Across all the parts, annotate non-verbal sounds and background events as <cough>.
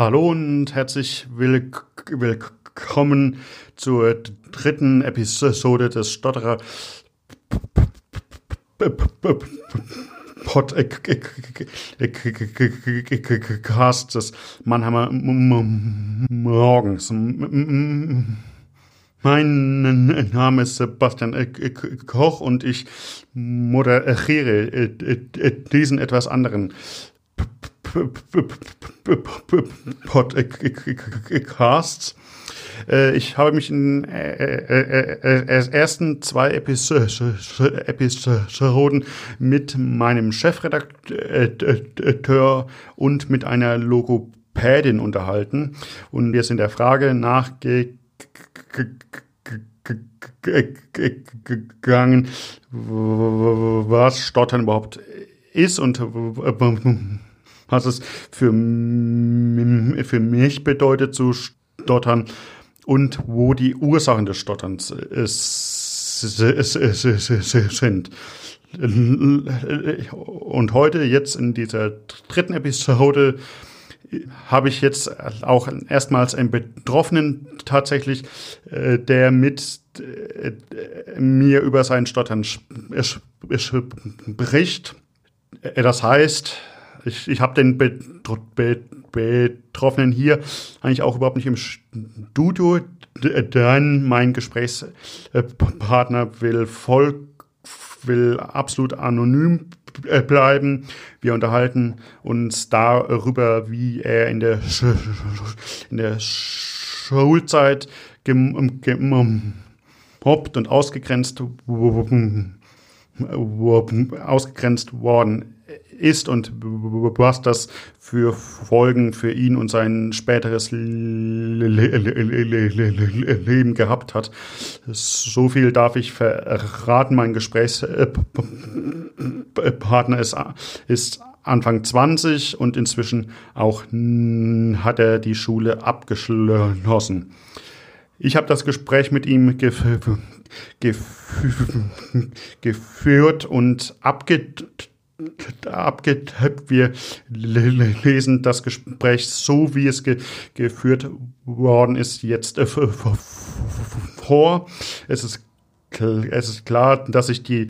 Hallo und herzlich willkommen zur dritten Episode des Stotterer Podcast des Mannheimer Morgens. Mein Name ist Sebastian Koch und ich moderiere diesen etwas anderen Podcasts. Ich habe mich in den ersten zwei Episoden mit meinem Chefredakteur und mit einer Logopädin unterhalten und wir sind der Frage nachgegangen, was Stottern überhaupt ist und was es für, für mich bedeutet zu stottern und wo die Ursachen des Stotterns sind. Und heute, jetzt in dieser dritten Episode, habe ich jetzt auch erstmals einen Betroffenen tatsächlich, der mit mir über sein Stottern spricht. Das heißt, ich, ich habe den Betroffenen hier eigentlich auch überhaupt nicht im Studio, denn mein Gesprächspartner will voll, will absolut anonym bleiben. Wir unterhalten uns darüber, wie er in der, Sch in der Schulzeit gemobbt und ausgegrenzt, ausgegrenzt worden ist und was das für Folgen für ihn und sein späteres Leben gehabt hat. So viel darf ich verraten. Mein Gesprächspartner ist, Anfang 20 und inzwischen auch hat er die Schule abgeschlossen. Ich habe das Gespräch mit ihm gef geführt und abgedrückt abgetippt. Wir lesen das Gespräch so, wie es ge geführt worden ist, jetzt äh, vor. Es ist, es ist klar, dass sich die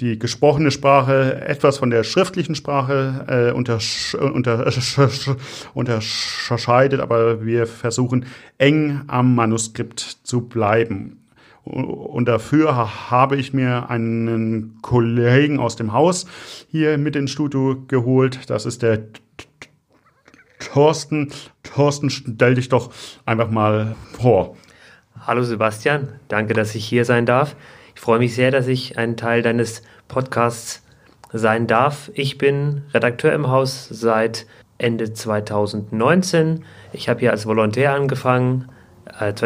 die gesprochene Sprache etwas von der schriftlichen Sprache äh, untersch untersch unterscheidet, aber wir versuchen eng am Manuskript zu bleiben. Und dafür habe ich mir einen Kollegen aus dem Haus hier mit ins Studio geholt. Das ist der Thorsten. Thorsten, stell dich doch einfach mal vor. Hallo Sebastian, danke, dass ich hier sein darf. Ich freue mich sehr, dass ich ein Teil deines Podcasts sein darf. Ich bin Redakteur im Haus seit Ende 2019. Ich habe hier als Volontär angefangen,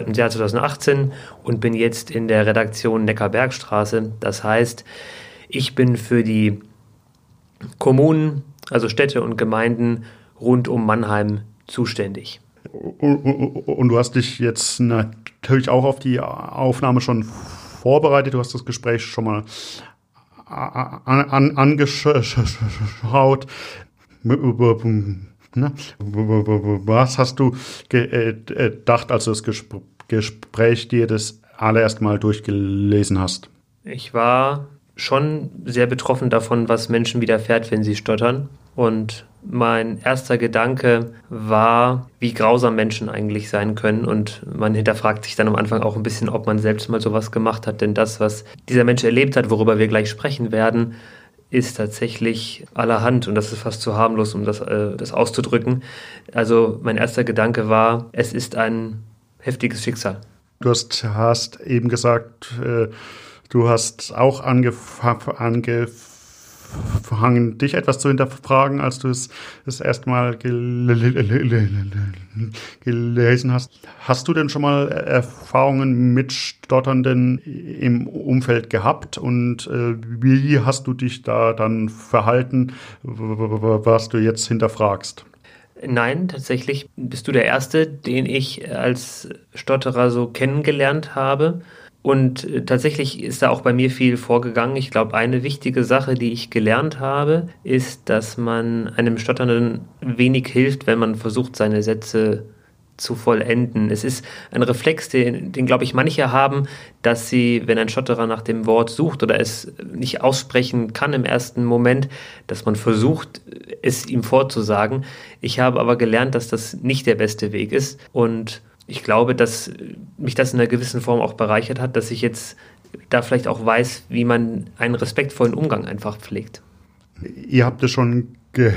im Jahr 2018 und bin jetzt in der Redaktion Neckarbergstraße. Das heißt, ich bin für die Kommunen, also Städte und Gemeinden rund um Mannheim zuständig. Und du hast dich jetzt natürlich auch auf die Aufnahme schon vorbereitet. Du hast das Gespräch schon mal angeschaut. Ne? Was hast du äh, gedacht, als du das Gespräch dir das allererst mal durchgelesen hast? Ich war schon sehr betroffen davon, was Menschen widerfährt, wenn sie stottern. Und mein erster Gedanke war, wie grausam Menschen eigentlich sein können. Und man hinterfragt sich dann am Anfang auch ein bisschen, ob man selbst mal sowas gemacht hat. Denn das, was dieser Mensch erlebt hat, worüber wir gleich sprechen werden, ist tatsächlich allerhand und das ist fast zu harmlos, um das, äh, das auszudrücken. Also mein erster Gedanke war, es ist ein heftiges Schicksal. Du hast, hast eben gesagt, äh, du hast auch angefangen, angef angefangen, dich etwas zu hinterfragen, als du es das erste Mal gelesen hast. Hast du denn schon mal Erfahrungen mit Stotternden im Umfeld gehabt und äh, wie hast du dich da dann verhalten, was du jetzt hinterfragst? Nein, tatsächlich bist du der Erste, den ich als Stotterer so kennengelernt habe. Und äh, tatsächlich ist da auch bei mir viel vorgegangen. Ich glaube, eine wichtige Sache, die ich gelernt habe, ist, dass man einem Stotternden wenig hilft, wenn man versucht, seine Sätze zu vollenden. Es ist ein Reflex, den, den glaube ich manche haben, dass sie, wenn ein Stotterer nach dem Wort sucht oder es nicht aussprechen kann im ersten Moment, dass man versucht, es ihm vorzusagen. Ich habe aber gelernt, dass das nicht der beste Weg ist und ich glaube, dass mich das in einer gewissen Form auch bereichert hat, dass ich jetzt da vielleicht auch weiß, wie man einen respektvollen Umgang einfach pflegt. Ihr habt es schon ge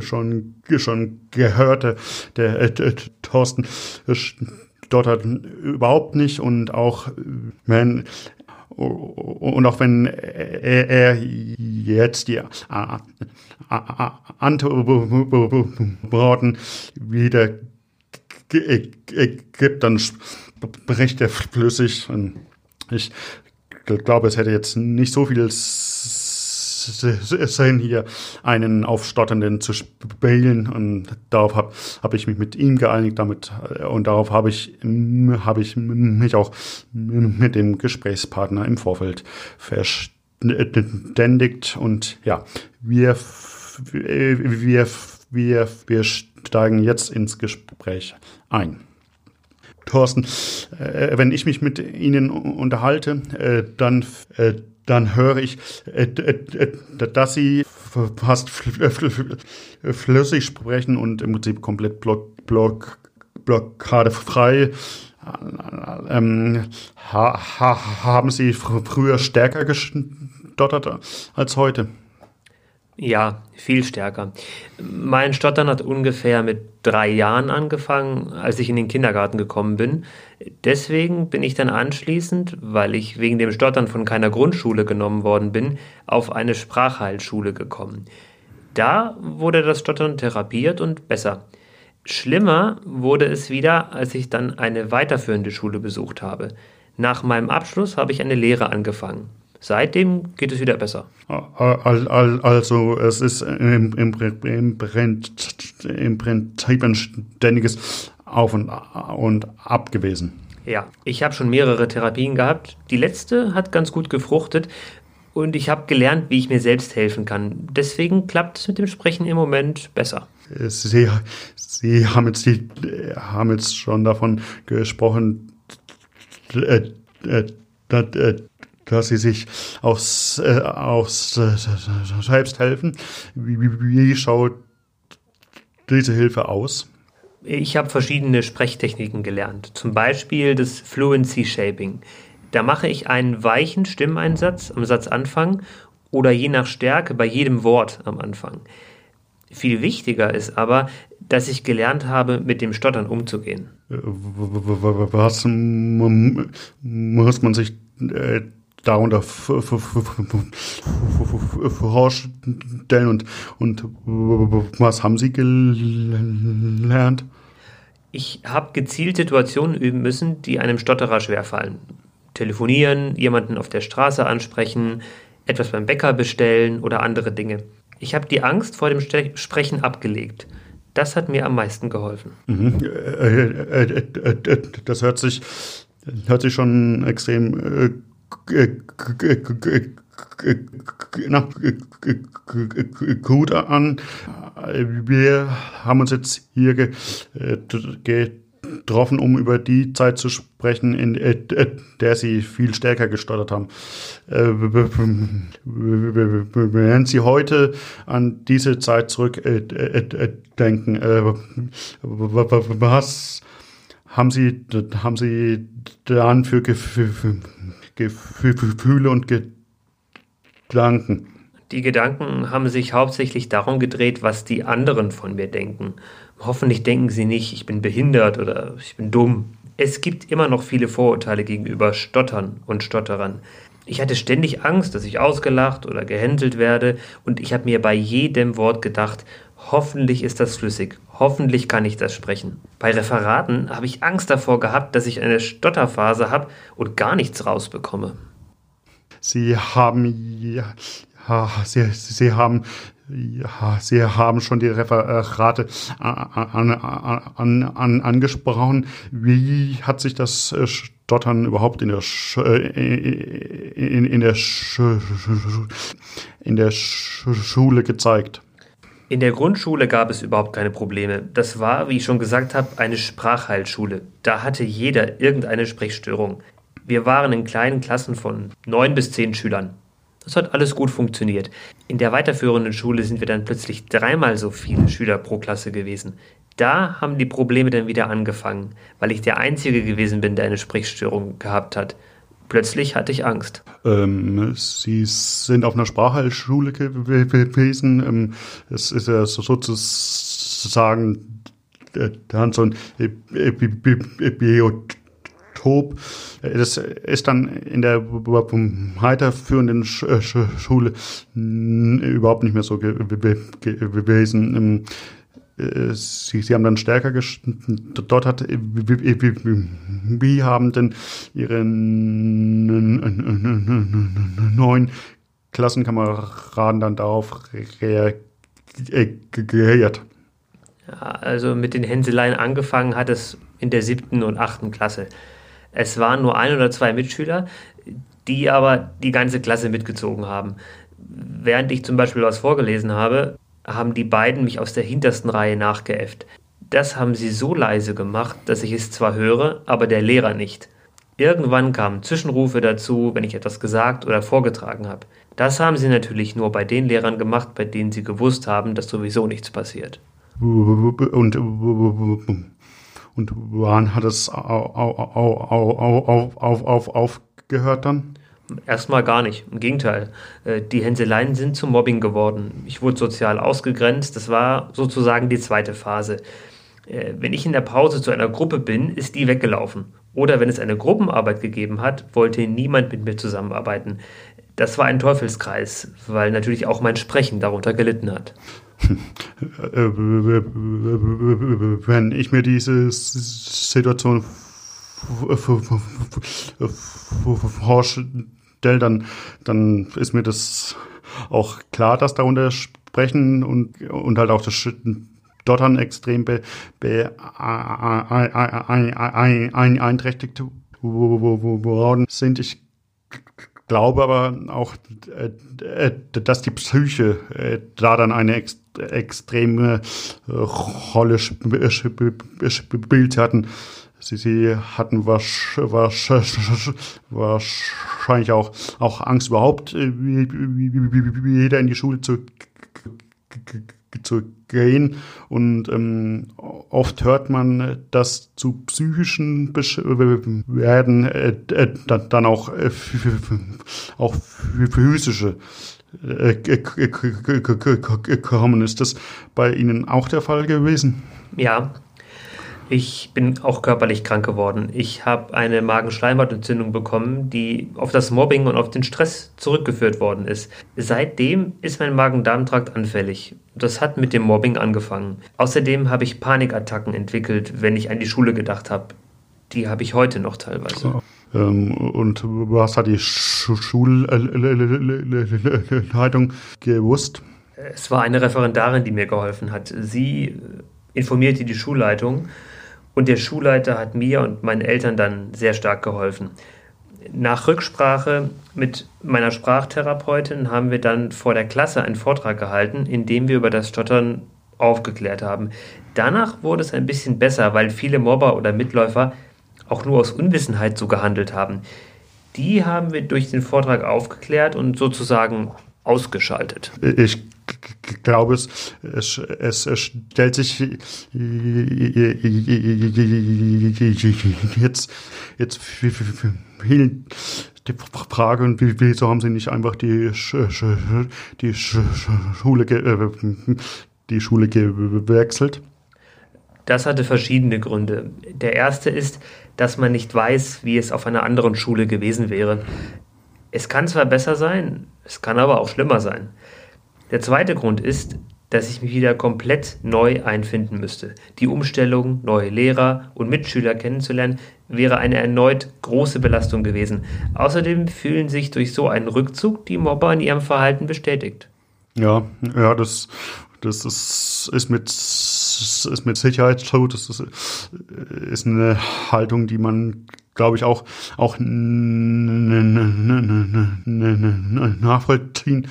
schon, schon gehört, der, der, äh, der Thorsten stottert überhaupt nicht und auch wenn und auch wenn er, er jetzt die Antworten wieder gibt, dann spricht er flüssig. Ich glaube, es hätte jetzt nicht so viel Sinn, hier einen Aufstotternden zu spielen. Und darauf habe hab ich mich mit ihm geeinigt, damit und darauf habe ich, hab ich mich auch mit dem Gesprächspartner im Vorfeld verständigt. Und ja, wir, wir, wir, wir steigen jetzt ins Gespräch ein. Thorsten, äh, wenn ich mich mit Ihnen unterhalte, äh, dann, äh, dann höre ich, äh, äh, dass Sie fast flüssig sprechen und im Prinzip komplett block, block, blockadefrei. Ähm, ha, ha, haben Sie früher stärker gestottert als heute? Ja, viel stärker. Mein Stottern hat ungefähr mit drei Jahren angefangen, als ich in den Kindergarten gekommen bin. Deswegen bin ich dann anschließend, weil ich wegen dem Stottern von keiner Grundschule genommen worden bin, auf eine Sprachheilschule gekommen. Da wurde das Stottern therapiert und besser. Schlimmer wurde es wieder, als ich dann eine weiterführende Schule besucht habe. Nach meinem Abschluss habe ich eine Lehre angefangen. Seitdem geht es wieder besser. Also es ist im, im, im, im Prinzip ein ständiges Auf und, und Ab gewesen. Ja, ich habe schon mehrere Therapien gehabt. Die letzte hat ganz gut gefruchtet und ich habe gelernt, wie ich mir selbst helfen kann. Deswegen klappt es mit dem Sprechen im Moment besser. Sie, Sie haben, jetzt, haben jetzt schon davon gesprochen, äh, äh, äh, dass sie sich aufs, äh, aufs äh, selbst helfen. Wie, wie, wie schaut diese Hilfe aus? Ich habe verschiedene Sprechtechniken gelernt, zum Beispiel das Fluency Shaping. Da mache ich einen weichen Stimmeinsatz am Satzanfang oder je nach Stärke bei jedem Wort am Anfang. Viel wichtiger ist aber, dass ich gelernt habe, mit dem Stottern umzugehen. Was muss man sich äh, darunter vorstellen und, und was haben Sie gelernt? Ich habe gezielt Situationen üben müssen, die einem Stotterer schwerfallen. Telefonieren, jemanden auf der Straße ansprechen, etwas beim Bäcker bestellen oder andere Dinge. Ich habe die Angst vor dem Sprechen abgelegt. Das hat mir am meisten geholfen. Mhm. Das hört sich, hört sich schon extrem gut an. Wir haben uns jetzt hier getroffen, um über die Zeit zu sprechen, in der Sie viel stärker gestottert haben. Wenn Sie heute an diese Zeit zurückdenken, was haben Sie, haben Sie dann für Gefühle und Gedanken. Die Gedanken haben sich hauptsächlich darum gedreht, was die anderen von mir denken. Hoffentlich denken sie nicht, ich bin behindert oder ich bin dumm. Es gibt immer noch viele Vorurteile gegenüber Stottern und Stotterern. Ich hatte ständig Angst, dass ich ausgelacht oder gehänselt werde und ich habe mir bei jedem Wort gedacht, hoffentlich ist das flüssig, hoffentlich kann ich das sprechen. Bei Referaten habe ich Angst davor gehabt, dass ich eine Stotterphase habe und gar nichts rausbekomme. Sie haben ja, ja Sie, Sie haben ja, Sie haben schon die Referate an, an, an, angesprochen. Wie hat sich das Stottern überhaupt in der, Sch in, in, der, Sch in der Schule gezeigt? In der Grundschule gab es überhaupt keine Probleme. Das war, wie ich schon gesagt habe, eine Sprachheilschule. Da hatte jeder irgendeine Sprechstörung. Wir waren in kleinen Klassen von neun bis zehn Schülern. Das hat alles gut funktioniert. In der weiterführenden Schule sind wir dann plötzlich dreimal so viele Schüler pro Klasse gewesen. Da haben die Probleme dann wieder angefangen, weil ich der Einzige gewesen bin, der eine Sprechstörung gehabt hat. Plötzlich hatte ich Angst. Ähm, Sie sind auf einer Sprachheilschule gewesen. Ähm, es ist ja sozusagen äh, dann so ein Biotop Top. Das ist dann in der weiterführenden äh, Schule überhaupt nicht mehr so gewesen. Äh, sie, sie haben dann stärker dort hat wie haben denn ihre neuen Klassenkameraden dann darauf reagiert? Ja, also mit den Hänseleien angefangen hat es in der siebten und achten Klasse. Es waren nur ein oder zwei Mitschüler, die aber die ganze Klasse mitgezogen haben. Während ich zum Beispiel was vorgelesen habe, haben die beiden mich aus der hintersten Reihe nachgeäfft. Das haben sie so leise gemacht, dass ich es zwar höre, aber der Lehrer nicht. Irgendwann kamen Zwischenrufe dazu, wenn ich etwas gesagt oder vorgetragen habe. Das haben sie natürlich nur bei den Lehrern gemacht, bei denen sie gewusst haben, dass sowieso nichts passiert. Und und wann hat es auf, auf, auf, auf, aufgehört dann? Erstmal gar nicht. Im Gegenteil. Äh, die Hänseleien sind zum Mobbing geworden. Ich wurde sozial ausgegrenzt. Das war sozusagen die zweite Phase. Äh, wenn ich in der Pause zu einer Gruppe bin, ist die weggelaufen. Oder wenn es eine Gruppenarbeit gegeben hat, wollte niemand mit mir zusammenarbeiten. Das war ein Teufelskreis, weil natürlich auch mein Sprechen darunter gelitten hat. Wenn ich mir diese Situation vorstelle, dann, dann ist mir das auch klar, dass darunter Sprechen und, und halt auch das Dottern extrem be, be, beeinträchtigt worden sind. Ich glaube aber auch, dass die Psyche da dann eine extreme Rolle spielt hatten. Sie, sie hatten <laughs> wahrscheinlich auch, auch Angst, überhaupt wieder in die Schule zu, zu gehen. Und ähm, oft hört man, dass zu psychischen Beschwerden äh, äh, dann auch, äh, auch physische kommen. Ist das bei Ihnen auch der Fall gewesen? Ja, ich bin auch körperlich krank geworden. Ich habe eine Magenschleimhautentzündung bekommen, die auf das Mobbing und auf den Stress zurückgeführt worden ist. Seitdem ist mein Magen-Darm-Trakt anfällig. Das hat mit dem Mobbing angefangen. Außerdem habe ich Panikattacken entwickelt, wenn ich an die Schule gedacht habe. Die habe ich heute noch teilweise. und was hat die Schulleitung gewusst? Es war eine Referendarin, die mir geholfen hat. Sie informierte die Schulleitung und der Schulleiter hat mir und meinen Eltern dann sehr stark geholfen. Nach Rücksprache mit meiner Sprachtherapeutin haben wir dann vor der Klasse einen Vortrag gehalten, in dem wir über das Stottern aufgeklärt haben. Danach wurde es ein bisschen besser, weil viele Mobber oder Mitläufer auch nur aus Unwissenheit so gehandelt haben. Die haben wir durch den Vortrag aufgeklärt und sozusagen ausgeschaltet. Ich glaube, es, es, es, stellt sich jetzt, jetzt viel die Frage, wieso haben Sie nicht einfach die, die Schule, die Schule gewechselt? Das hatte verschiedene Gründe. Der erste ist, dass man nicht weiß, wie es auf einer anderen Schule gewesen wäre. Es kann zwar besser sein, es kann aber auch schlimmer sein. Der zweite Grund ist, dass ich mich wieder komplett neu einfinden müsste. Die Umstellung, neue Lehrer und Mitschüler kennenzulernen, wäre eine erneut große Belastung gewesen. Außerdem fühlen sich durch so einen Rückzug die Mobber in ihrem Verhalten bestätigt. Ja, ja, das, das ist, ist mit ist mit Sicherheit so. Das ist, ist eine Haltung, die man, glaube ich, auch, auch nachvollziehen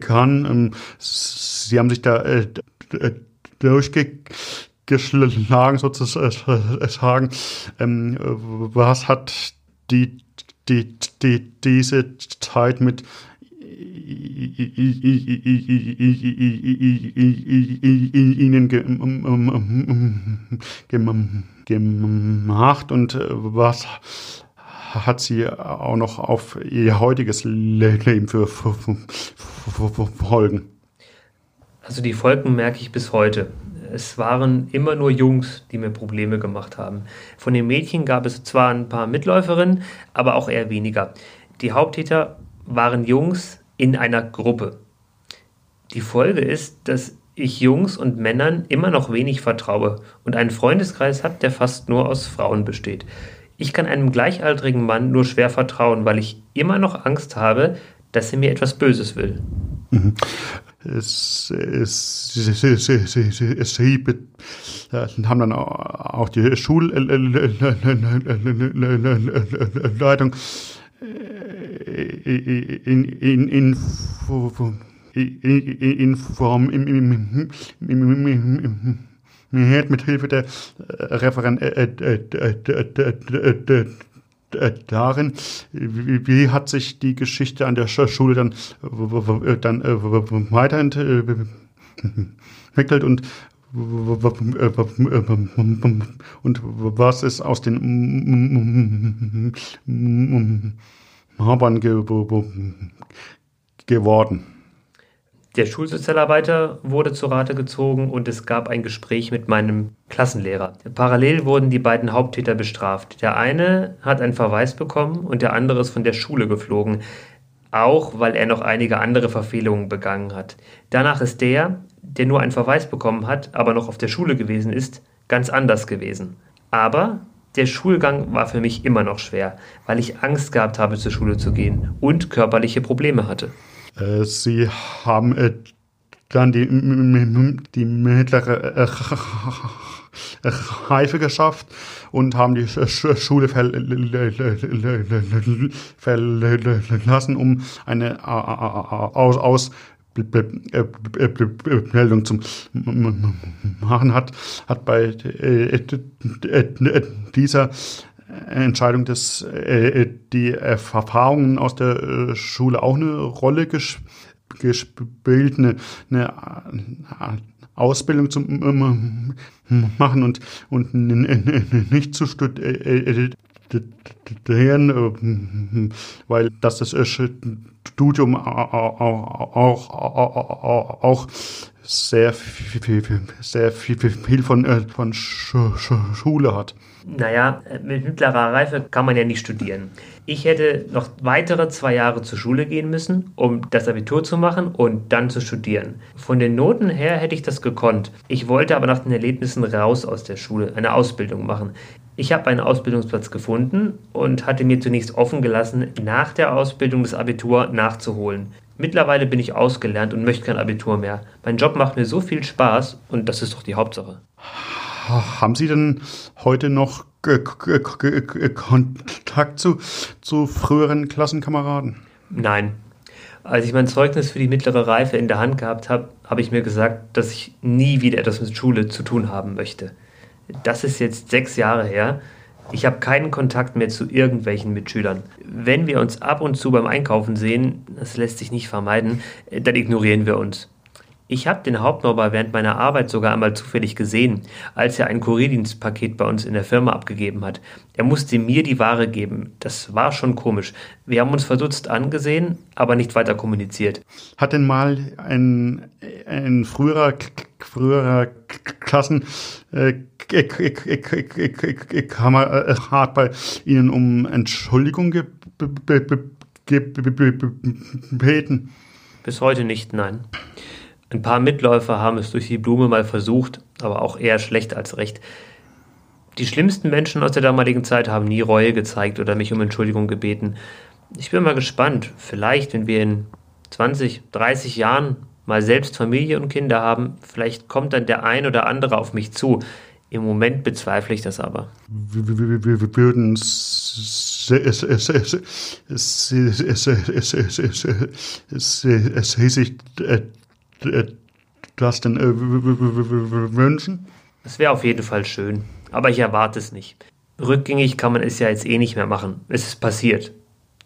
kann. Sie haben sich da durchgeschlagen sozusagen. Was hat die, die, die, diese Zeit mit ihnen gemacht und was hat sie auch noch auf ihr heutiges Leben für, Folgen? Also die Folgen merke ich bis heute. Es waren immer nur Jungs, die mir Probleme gemacht haben. Von den Mädchen gab es zwar ein paar Mitläuferinnen, aber auch eher weniger. Die Haupttäter waren Jungs, in einer Gruppe. Die Folge ist, dass ich Jungs und Männern immer noch wenig vertraue und einen Freundeskreis habe, der fast nur aus Frauen besteht. Ich kann einem gleichaltrigen Mann nur schwer vertrauen, weil ich immer noch Angst habe, dass er mir etwas Böses will. Mhm. Es, es, es, haben dann auch die Schulleitung in, in Form mit Hilfe der Referent darin, wie hat sich die Geschichte an der Schule dann, dann weiterentwickelt und und was ist aus den Marbern geworden? Der Schulsozialarbeiter wurde zu Rate gezogen und es gab ein Gespräch mit meinem Klassenlehrer. Parallel wurden die beiden Haupttäter bestraft. Der eine hat einen Verweis bekommen und der andere ist von der Schule geflogen, auch weil er noch einige andere Verfehlungen begangen hat. Danach ist der, der nur einen Verweis bekommen hat, aber noch auf der Schule gewesen ist, ganz anders gewesen. Aber der Schulgang war für mich immer noch schwer, weil ich Angst gehabt habe, zur Schule zu gehen und körperliche Probleme hatte. Äh, Sie haben äh, dann die, die mittlere äh, <laughs> Reife geschafft und haben die Schule verlassen, um eine Aus Meldung zum machen hat, hat bei dieser Entscheidung des, die Erfahrungen aus der Schule auch eine Rolle gespielt, eine, eine Ausbildung zu machen und, und nicht zu studieren, weil das das Studium auch, auch, auch sehr viel, sehr viel, viel von, äh, von Schule hat. Naja, mit mittlerer Reife kann man ja nicht studieren. Ich hätte noch weitere zwei Jahre zur Schule gehen müssen, um das Abitur zu machen und dann zu studieren. Von den Noten her hätte ich das gekonnt. Ich wollte aber nach den Erlebnissen raus aus der Schule, eine Ausbildung machen. Ich habe einen Ausbildungsplatz gefunden und hatte mir zunächst offen gelassen, nach der Ausbildung das Abitur nachzuholen. Mittlerweile bin ich ausgelernt und möchte kein Abitur mehr. Mein Job macht mir so viel Spaß und das ist doch die Hauptsache. Haben Sie denn heute noch Kontakt zu, zu früheren Klassenkameraden? Nein. Als ich mein Zeugnis für die mittlere Reife in der Hand gehabt habe, habe ich mir gesagt, dass ich nie wieder etwas mit Schule zu tun haben möchte. Das ist jetzt sechs Jahre her. Ich habe keinen Kontakt mehr zu irgendwelchen Mitschülern. Wenn wir uns ab und zu beim Einkaufen sehen, das lässt sich nicht vermeiden, dann ignorieren wir uns. Ich habe den Hauptnobber während meiner Arbeit sogar einmal zufällig gesehen, als er ein Kurierdienstpaket bei uns in der Firma abgegeben hat. Er musste mir die Ware geben. Das war schon komisch. Wir haben uns verdutzt angesehen, aber nicht weiter kommuniziert. Hat denn mal ein, ein früherer, früherer Klassen äh, Kamerad bei Ihnen um Entschuldigung gebeten? Bis heute nicht, nein. Ein paar Mitläufer haben es durch die Blume mal versucht, aber auch eher schlecht als recht. Die schlimmsten Menschen aus der damaligen Zeit haben nie Reue gezeigt oder mich um Entschuldigung gebeten. Ich bin mal gespannt, vielleicht, wenn wir in 20, 30 Jahren mal selbst Familie und Kinder haben, vielleicht kommt dann der ein oder andere auf mich zu. Im Moment bezweifle ich das aber. Wir würden sich das denn wünschen? Es wäre auf jeden Fall schön, aber ich erwarte es nicht. Rückgängig kann man es ja jetzt eh nicht mehr machen. Es ist passiert.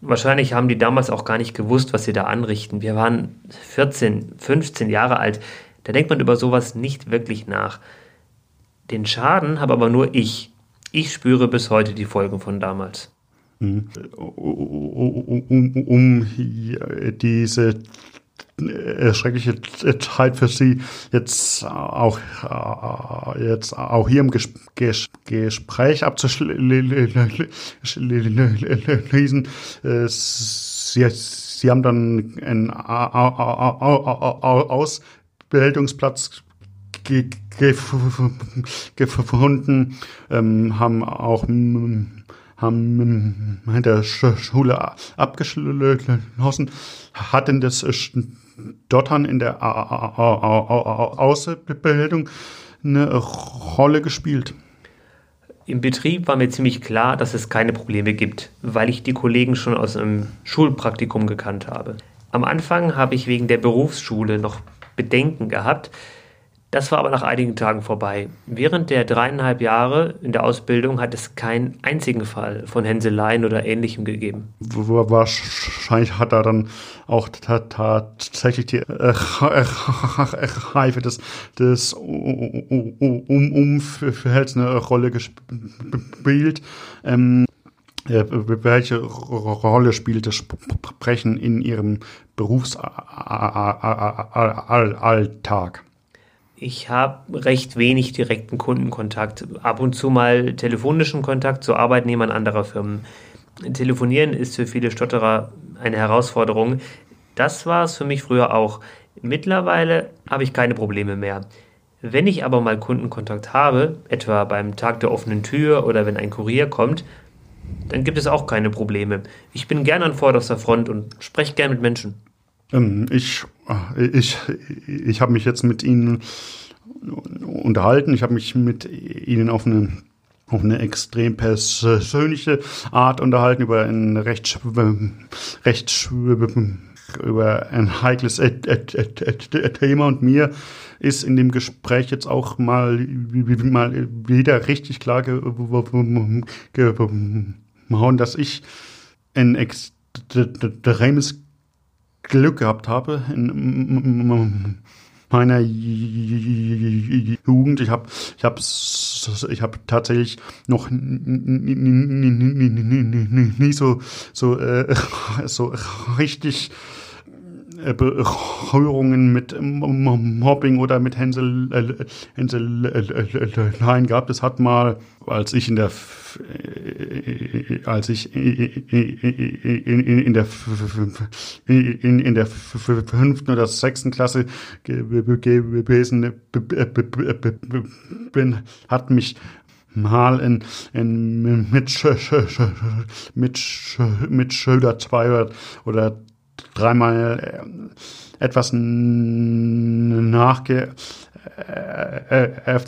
Wahrscheinlich haben die damals auch gar nicht gewusst, was sie da anrichten. Wir waren 14, 15 Jahre alt. Da denkt man über sowas nicht wirklich nach. Den Schaden habe aber nur ich. Ich spüre bis heute die Folgen von damals. Um, um, um diese schreckliche Zeit für Sie jetzt auch, jetzt auch hier im Gespräch abzuschließen. Sie, Sie haben dann einen Ausbildungsplatz gefunden, haben auch haben mit der Schule abgeschlossen, hatten das Stottern in der Ausbildung eine Rolle gespielt? Im Betrieb war mir ziemlich klar, dass es keine Probleme gibt, weil ich die Kollegen schon aus einem Schulpraktikum gekannt habe. Am Anfang habe ich wegen der Berufsschule noch Bedenken gehabt, das war aber nach einigen Tagen vorbei. Während der dreieinhalb Jahre in der Ausbildung hat es keinen einzigen Fall von Hänseleien oder Ähnlichem gegeben. Wahrscheinlich hat er dann auch tatsächlich die Reife des, des Umfelds eine Rolle gespielt. Ähm, welche Rolle spielt das Sprechen in Ihrem Berufsalltag? Ich habe recht wenig direkten Kundenkontakt, ab und zu mal telefonischen Kontakt zu Arbeitnehmern anderer Firmen. Telefonieren ist für viele Stotterer eine Herausforderung. Das war es für mich früher auch. Mittlerweile habe ich keine Probleme mehr. Wenn ich aber mal Kundenkontakt habe, etwa beim Tag der offenen Tür oder wenn ein Kurier kommt, dann gibt es auch keine Probleme. Ich bin gern an vorderster Front und spreche gern mit Menschen. Ähm, ich ich, ich habe mich jetzt mit Ihnen unterhalten. Ich habe mich mit Ihnen auf eine auf eine extrem persönliche Art unterhalten über ein recht, recht über ein heikles Thema und mir ist in dem Gespräch jetzt auch mal, mal wieder richtig klar geworden, dass ich ein extremes Glück gehabt habe in meiner Jugend. Ich habe ich hab, ich hab tatsächlich noch nie so, so, äh, so richtig äh, Berührungen mit Mobbing oder mit Hänsel, äh, Hänseleien gehabt. Es hat mal, als ich in der als ich in der in, in der fünften oder sechsten Klasse gewesen bin, hat mich mal in, in mit, mit, mit Schilder zwei oder dreimal etwas nachge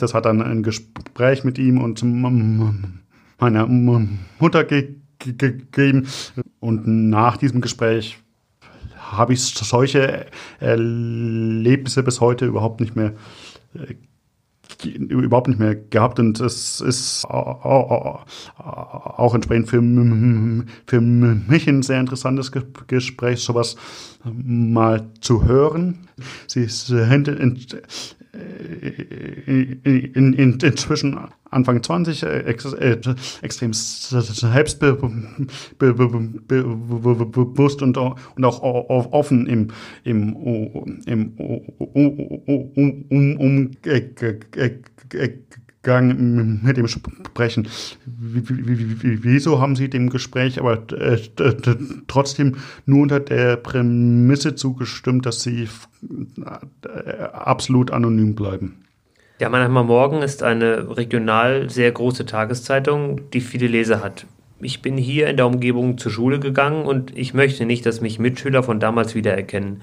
das hat dann ein Gespräch mit ihm und meiner Mutter gegeben. Und nach diesem Gespräch habe ich solche Erlebnisse bis heute überhaupt nicht mehr überhaupt nicht mehr gehabt und es ist auch entsprechend für, für mich ein sehr interessantes Gespräch, sowas mal zu hören. Sie sind in, in, in, inzwischen Anfang 20 äh, äh, extrem selbstbewusst und, und auch offen im, im, im um, um, Gang mit dem Sprechen. Wieso haben Sie dem Gespräch aber äh, trotzdem nur unter der Prämisse zugestimmt, dass Sie äh, absolut anonym bleiben? Der Mannheimer Morgen ist eine regional sehr große Tageszeitung, die viele Leser hat. Ich bin hier in der Umgebung zur Schule gegangen und ich möchte nicht, dass mich Mitschüler von damals wiedererkennen.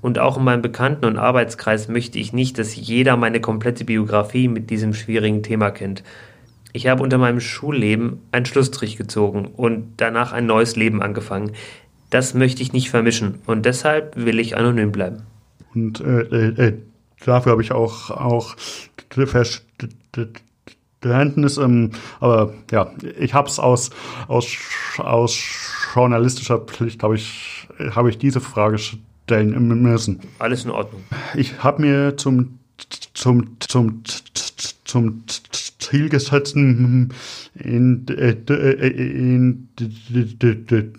Und auch in meinem Bekannten- und Arbeitskreis möchte ich nicht, dass jeder meine komplette Biografie mit diesem schwierigen Thema kennt. Ich habe unter meinem Schulleben einen Schlussstrich gezogen und danach ein neues Leben angefangen. Das möchte ich nicht vermischen und deshalb will ich anonym bleiben. Und äh, äh, äh dafür habe ich auch, auch Verständnis, ähm, aber ja, ich habe es aus, aus, aus journalistischer Pflicht, habe ich, hab ich diese Frage stellen müssen. Alles in Ordnung. Ich habe mir zum, zum, zum, zum Ziel gesetzt, in, in, in,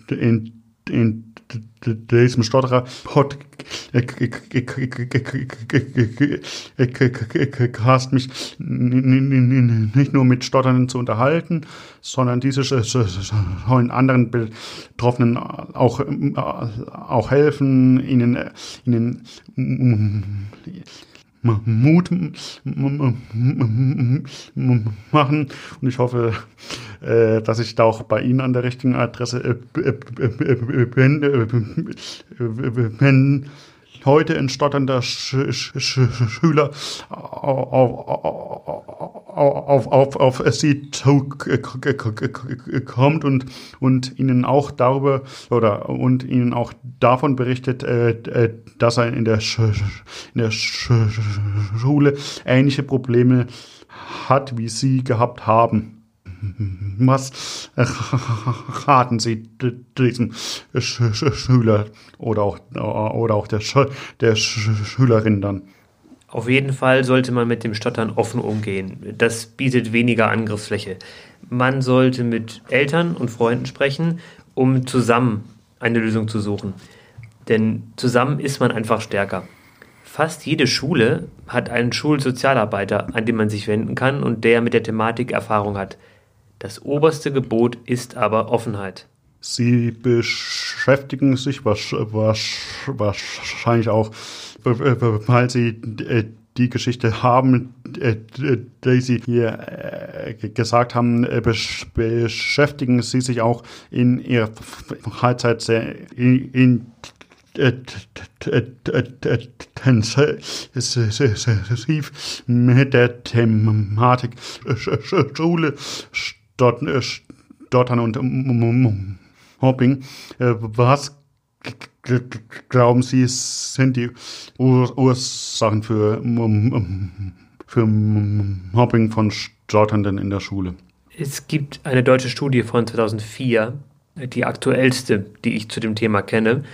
in, in diesem Stotterer Podcast mich nicht nur mit Stotternden zu unterhalten, sondern diese sollen anderen Betroffenen auch, auch helfen, ihnen, ihnen Mut machen. Und ich hoffe, äh, dass ich da auch bei Ihnen an der richtigen Adresse bin. Wenn heute ein stotternder Schüler auf, auf, auf Sie kommt und, und Ihnen auch darüber oder und Ihnen auch davon berichtet, äh, dass er in der, in der Sch Schule ähnliche Probleme hat, wie Sie gehabt haben. Was raten Sie diesem Schüler oder auch, oder auch der, der Schülerin dann? Auf jeden Fall sollte man mit dem Stottern offen umgehen. Das bietet weniger Angriffsfläche. Man sollte mit Eltern und Freunden sprechen, um zusammen eine Lösung zu suchen. Denn zusammen ist man einfach stärker. Fast jede Schule hat einen Schulsozialarbeiter, an den man sich wenden kann und der mit der Thematik Erfahrung hat. Das oberste Gebot ist aber Offenheit. Sie beschäftigen sich wahrscheinlich auch, weil Sie äh, die Geschichte haben, äh, die Sie hier äh, gesagt haben, beschäftigen Sie sich auch in Ihrer Freizeit sehr in intensiv mit der Thematik Schule, Stottern und Mobbing. Äh, was glauben Sie, sind die Ursachen für, für Mobbing von Stotternden in der Schule? Es gibt eine deutsche Studie von 2004, die aktuellste, die ich zu dem Thema kenne.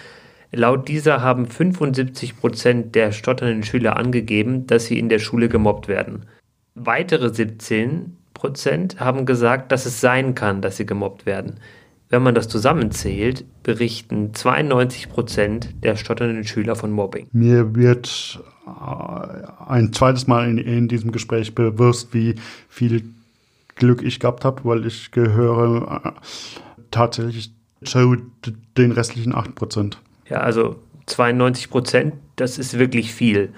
Laut dieser haben 75 Prozent der stotternden Schüler angegeben, dass sie in der Schule gemobbt werden. Weitere 17 Prozent haben gesagt, dass es sein kann, dass sie gemobbt werden. Wenn man das zusammenzählt, berichten 92 Prozent der stotternden Schüler von Mobbing. Mir wird äh, ein zweites Mal in, in diesem Gespräch bewusst, wie viel Glück ich gehabt habe, weil ich gehöre äh, tatsächlich zu den restlichen 8 Prozent. Ja, also 92 Prozent, das ist wirklich viel.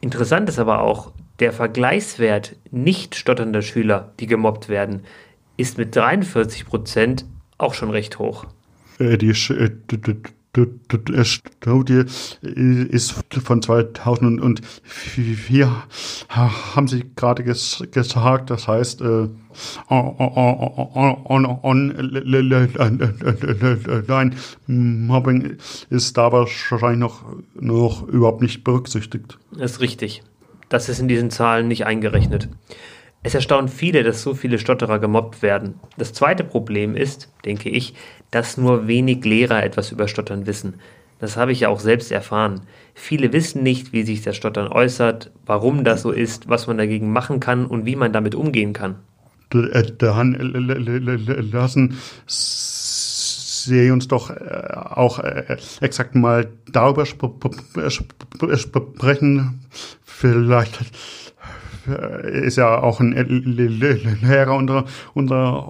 Interessant ist aber auch, der Vergleichswert nicht stotternder Schüler, die gemobbt werden, ist mit 43 Prozent auch schon recht hoch. Äh, die Studie ist von 2004, haben Sie gerade gesagt, das heißt, Online-Mobbing ist da wahrscheinlich noch, noch überhaupt nicht berücksichtigt. Das ist richtig. Das ist in diesen Zahlen nicht eingerechnet. Es erstaunt viele, dass so viele Stotterer gemobbt werden. Das zweite Problem ist, denke ich, dass nur wenig Lehrer etwas über Stottern wissen. Das habe ich ja auch selbst erfahren. Viele wissen nicht, wie sich das Stottern äußert, warum das so ist, was man dagegen machen kann und wie man damit umgehen kann. Lassen Sie uns doch auch exakt mal darüber sprechen. Vielleicht ist ja auch ein Lehrer unter, unter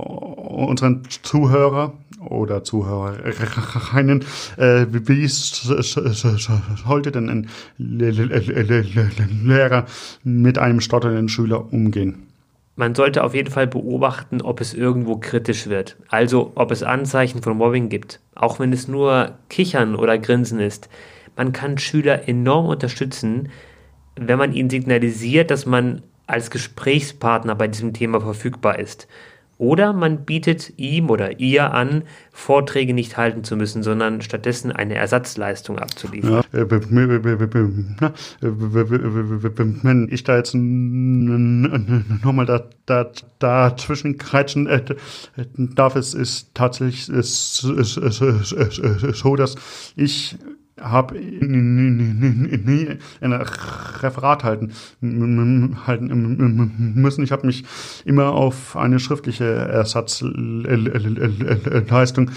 unseren Zuhörer oder Zuhörerinnen. Äh, wie sollte denn ein Lehrer mit einem stotternden Schüler umgehen? Man sollte auf jeden Fall beobachten, ob es irgendwo kritisch wird. Also ob es Anzeichen von Mobbing gibt. Auch wenn es nur Kichern oder Grinsen ist. Man kann Schüler enorm unterstützen, wenn man ihnen signalisiert, dass man als Gesprächspartner bei diesem Thema verfügbar ist. Oder man bietet ihm oder ihr an, Vorträge nicht halten zu müssen, sondern stattdessen eine Ersatzleistung abzuliefern. Wenn ich da jetzt nochmal da, da, dazwischen kretschen darf, es ist tatsächlich so, dass ich habe ein Referat halten, halten müssen. Ich habe mich immer auf eine schriftliche Ersatzleistung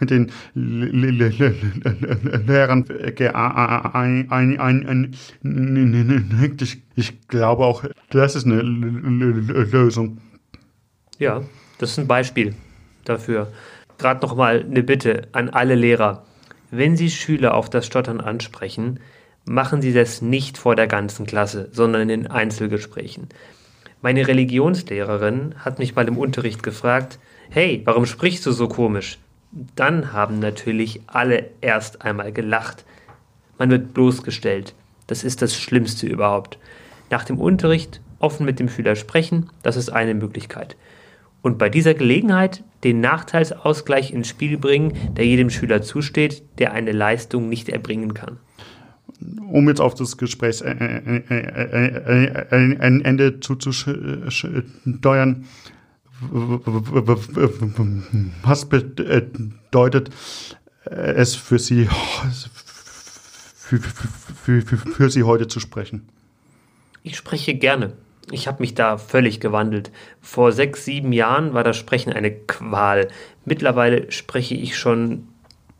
mit den Lehrern geeinigt. Ich glaube auch, das ist eine Lösung. Ja, das ist ein Beispiel dafür gerade noch mal eine Bitte an alle Lehrer. Wenn Sie Schüler auf das Stottern ansprechen, machen Sie das nicht vor der ganzen Klasse, sondern in Einzelgesprächen. Meine Religionslehrerin hat mich mal im Unterricht gefragt, hey, warum sprichst du so komisch? Dann haben natürlich alle erst einmal gelacht. Man wird bloßgestellt. Das ist das Schlimmste überhaupt. Nach dem Unterricht offen mit dem Schüler sprechen, das ist eine Möglichkeit und bei dieser Gelegenheit den Nachteilsausgleich ins Spiel bringen, der jedem Schüler zusteht, der eine Leistung nicht erbringen kann. Um jetzt auf das Gesprächsende zuzusteuern, was bedeutet es für Sie, für, für, für, für Sie heute zu sprechen? Ich spreche gerne ich habe mich da völlig gewandelt. Vor sechs, sieben Jahren war das Sprechen eine Qual. Mittlerweile spreche ich schon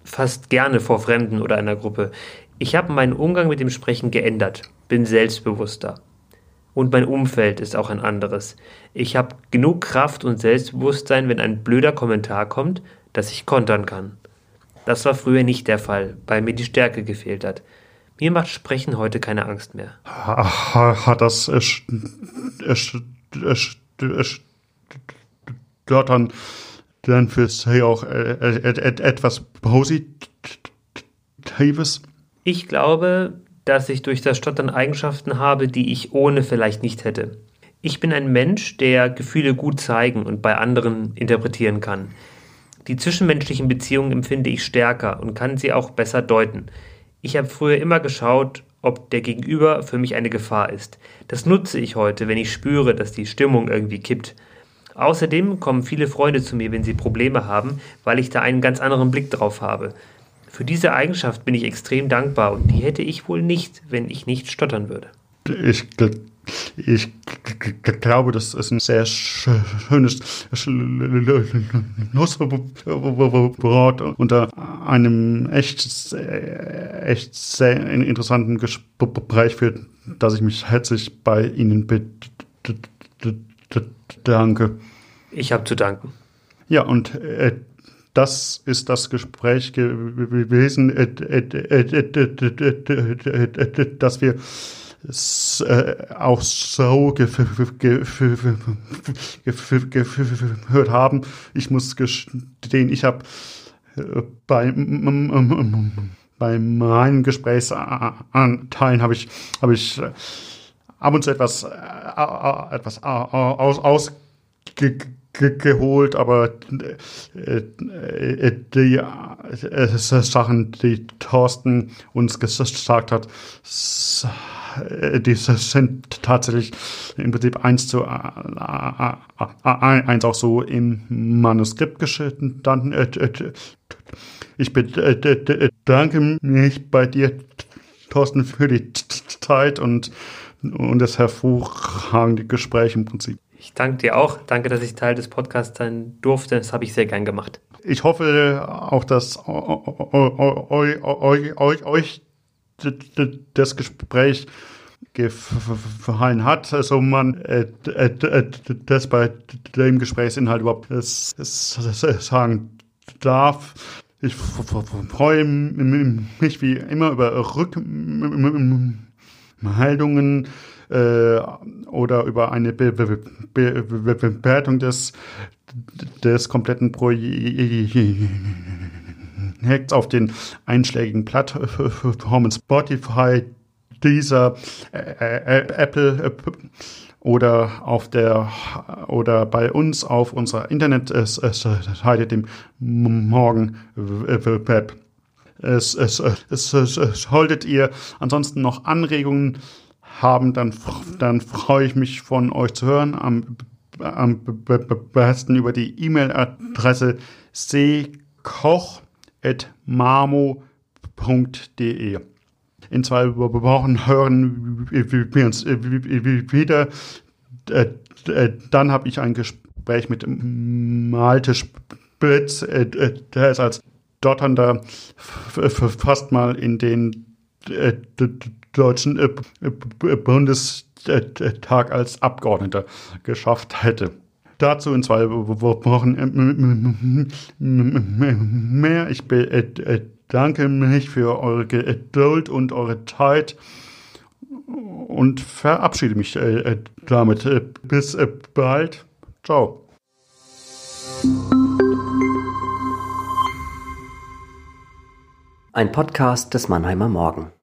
fast gerne vor Fremden oder einer Gruppe. Ich habe meinen Umgang mit dem Sprechen geändert, bin selbstbewusster. Und mein Umfeld ist auch ein anderes. Ich habe genug Kraft und Selbstbewusstsein, wenn ein blöder Kommentar kommt, dass ich kontern kann. Das war früher nicht der Fall, weil mir die Stärke gefehlt hat. Mir macht Sprechen heute keine Angst mehr. Hat das dort dann, dann für Sie auch etwas Positives? Ich glaube, dass ich durch das Stottern Eigenschaften habe, die ich ohne vielleicht nicht hätte. Ich bin ein Mensch, der Gefühle gut zeigen und bei anderen interpretieren kann. Die zwischenmenschlichen Beziehungen empfinde ich stärker und kann sie auch besser deuten. Ich habe früher immer geschaut, ob der Gegenüber für mich eine Gefahr ist. Das nutze ich heute, wenn ich spüre, dass die Stimmung irgendwie kippt. Außerdem kommen viele Freunde zu mir, wenn sie Probleme haben, weil ich da einen ganz anderen Blick drauf habe. Für diese Eigenschaft bin ich extrem dankbar und die hätte ich wohl nicht, wenn ich nicht stottern würde. Ich ich glaube, das ist ein sehr schönes Schlusswort unter einem echt, echt sehr interessanten Gespräch, für das ich mich herzlich bei Ihnen bedanke. Ich habe zu danken. Ja, und äh, das ist das Gespräch gewesen, äh, das wir auch so gehört haben. Ich muss gestehen, ich habe bei, bei meinen Gesprächsanteilen habe ich, habe ich ab und zu etwas, etwas aus, ausgeholt, aber die Sachen, die Thorsten uns gesagt hat, äh, die sind tatsächlich im Prinzip eins zu äh, äh, eins auch so im Manuskript gestanden. Ich bedanke mich bei dir, Thorsten, für die Zeit und, und das hervorragende Gespräch im Prinzip. Ich danke dir auch. Danke, dass ich Teil des Podcasts sein durfte. Das habe ich sehr gern gemacht. Ich hoffe auch, dass euch das Gespräch gefallen hat. Also man äh, äh, das bei dem Gesprächsinhalt überhaupt sagen darf. Ich freue mich wie immer über Rückmeldungen äh, oder über eine Be Be Be Bewertung des, des kompletten Projekts auf den einschlägigen Plattformen Spotify, dieser äh, Apple oder auf der oder bei uns auf unserer Internetseite dem Morgenweb. Es, es, es, es, solltet ihr ansonsten noch Anregungen haben, dann, dann freue ich mich von euch zu hören. Am, am besten über die E-Mail-Adresse seekoch.marmo.de. In zwei Wochen hören wir uns wieder. Dann habe ich ein Gespräch mit Malte Spitz. Der ist als Dotternder fast mal in den Deutschen Bundestag als Abgeordneter geschafft hätte. Dazu in zwei Wochen mehr. Ich bedanke mich für eure Geduld und eure Zeit und verabschiede mich damit. Bis bald. Ciao. Ein Podcast des Mannheimer Morgen.